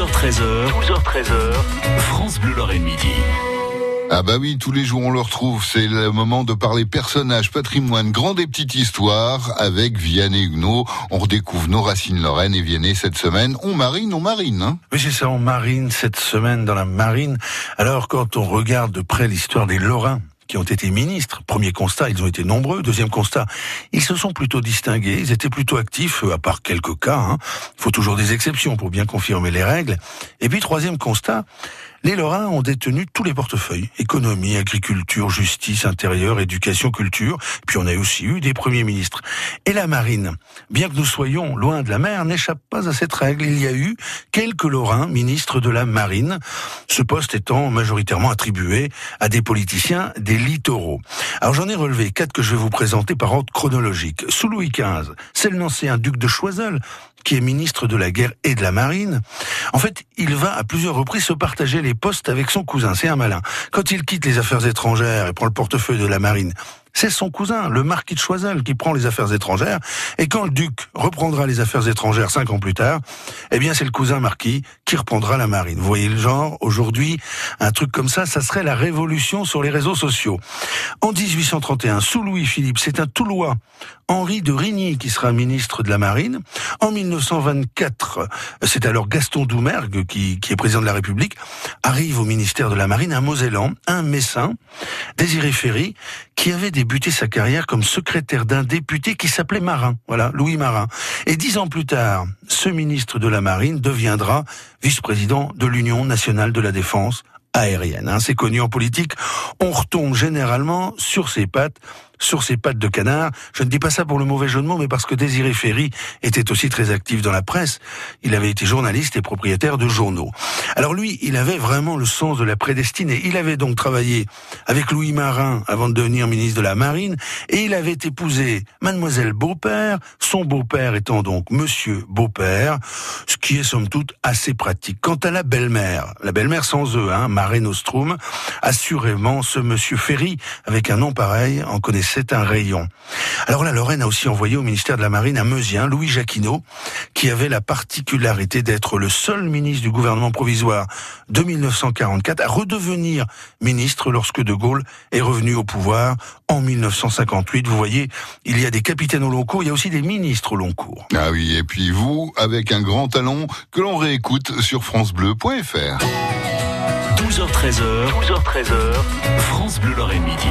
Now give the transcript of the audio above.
12h13h, 12h13h, France Bleu Lorraine Midi. Ah bah oui, tous les jours on le retrouve, c'est le moment de parler personnages, patrimoine, grande et petite histoire avec Vianney Huguenot. On redécouvre nos racines lorraines et Vianney cette semaine. On marine, on marine. Hein oui, c'est ça, on marine cette semaine dans la marine. Alors quand on regarde de près l'histoire des Lorrains, qui ont été ministres. Premier constat, ils ont été nombreux. Deuxième constat, ils se sont plutôt distingués. Ils étaient plutôt actifs, à part quelques cas. Hein. Il faut toujours des exceptions pour bien confirmer les règles. Et puis troisième constat, les Lorrains ont détenu tous les portefeuilles. Économie, agriculture, justice, intérieur, éducation, culture. Puis on a aussi eu des premiers ministres. Et la marine, bien que nous soyons loin de la mer, n'échappe pas à cette règle. Il y a eu quelques Lorrains ministres de la marine, ce poste étant majoritairement attribué à des politiciens des littoraux. Alors j'en ai relevé quatre que je vais vous présenter par ordre chronologique. Sous Louis XV, c'est un duc de Choiseul, qui est ministre de la guerre et de la marine, en fait, il va à plusieurs reprises se partager les postes avec son cousin. C'est un malin. Quand il quitte les affaires étrangères et prend le portefeuille de la marine, c'est son cousin, le marquis de Choiseul, qui prend les affaires étrangères. Et quand le duc reprendra les affaires étrangères cinq ans plus tard, eh bien c'est le cousin marquis qui reprendra la marine. Vous voyez le genre? Aujourd'hui, un truc comme ça, ça serait la révolution sur les réseaux sociaux. En 1831, sous Louis-Philippe, c'est un Toulois, Henri de Rigny, qui sera ministre de la Marine. En 1924, c'est alors Gaston Doumergue, qui, est président de la République, arrive au ministère de la Marine un Mosellan, un Messin, Désiré Ferry, qui avait débuté sa carrière comme secrétaire d'un député qui s'appelait Marin, voilà, Louis Marin. Et dix ans plus tard, ce ministre de la Marine deviendra vice-président de l'Union nationale de la défense aérienne. Hein. C'est connu en politique, on retombe généralement sur ses pattes sur ses pattes de canard. Je ne dis pas ça pour le mauvais jeu de mots, mais parce que Désiré Ferry était aussi très actif dans la presse. Il avait été journaliste et propriétaire de journaux. Alors lui, il avait vraiment le sens de la prédestinée. Il avait donc travaillé avec Louis Marin avant de devenir ministre de la Marine, et il avait épousé Mademoiselle Beaupère, son beau-père étant donc Monsieur Beaupère, ce qui est somme toute assez pratique. Quant à la belle-mère, la belle-mère sans eux, hein, Mare Nostrum, assurément ce Monsieur Ferry, avec un nom pareil, en connaissant c'est un rayon. Alors la Lorraine a aussi envoyé au ministère de la Marine un Meusien, Louis Jacquinot, qui avait la particularité d'être le seul ministre du gouvernement provisoire de 1944 à redevenir ministre lorsque De Gaulle est revenu au pouvoir en 1958. Vous voyez, il y a des capitaines au long cours, il y a aussi des ministres au long cours. Ah oui, et puis vous, avec un grand talon que l'on réécoute sur francebleu.fr. 12h13h, 12h13h, France Bleu Lorraine Midi.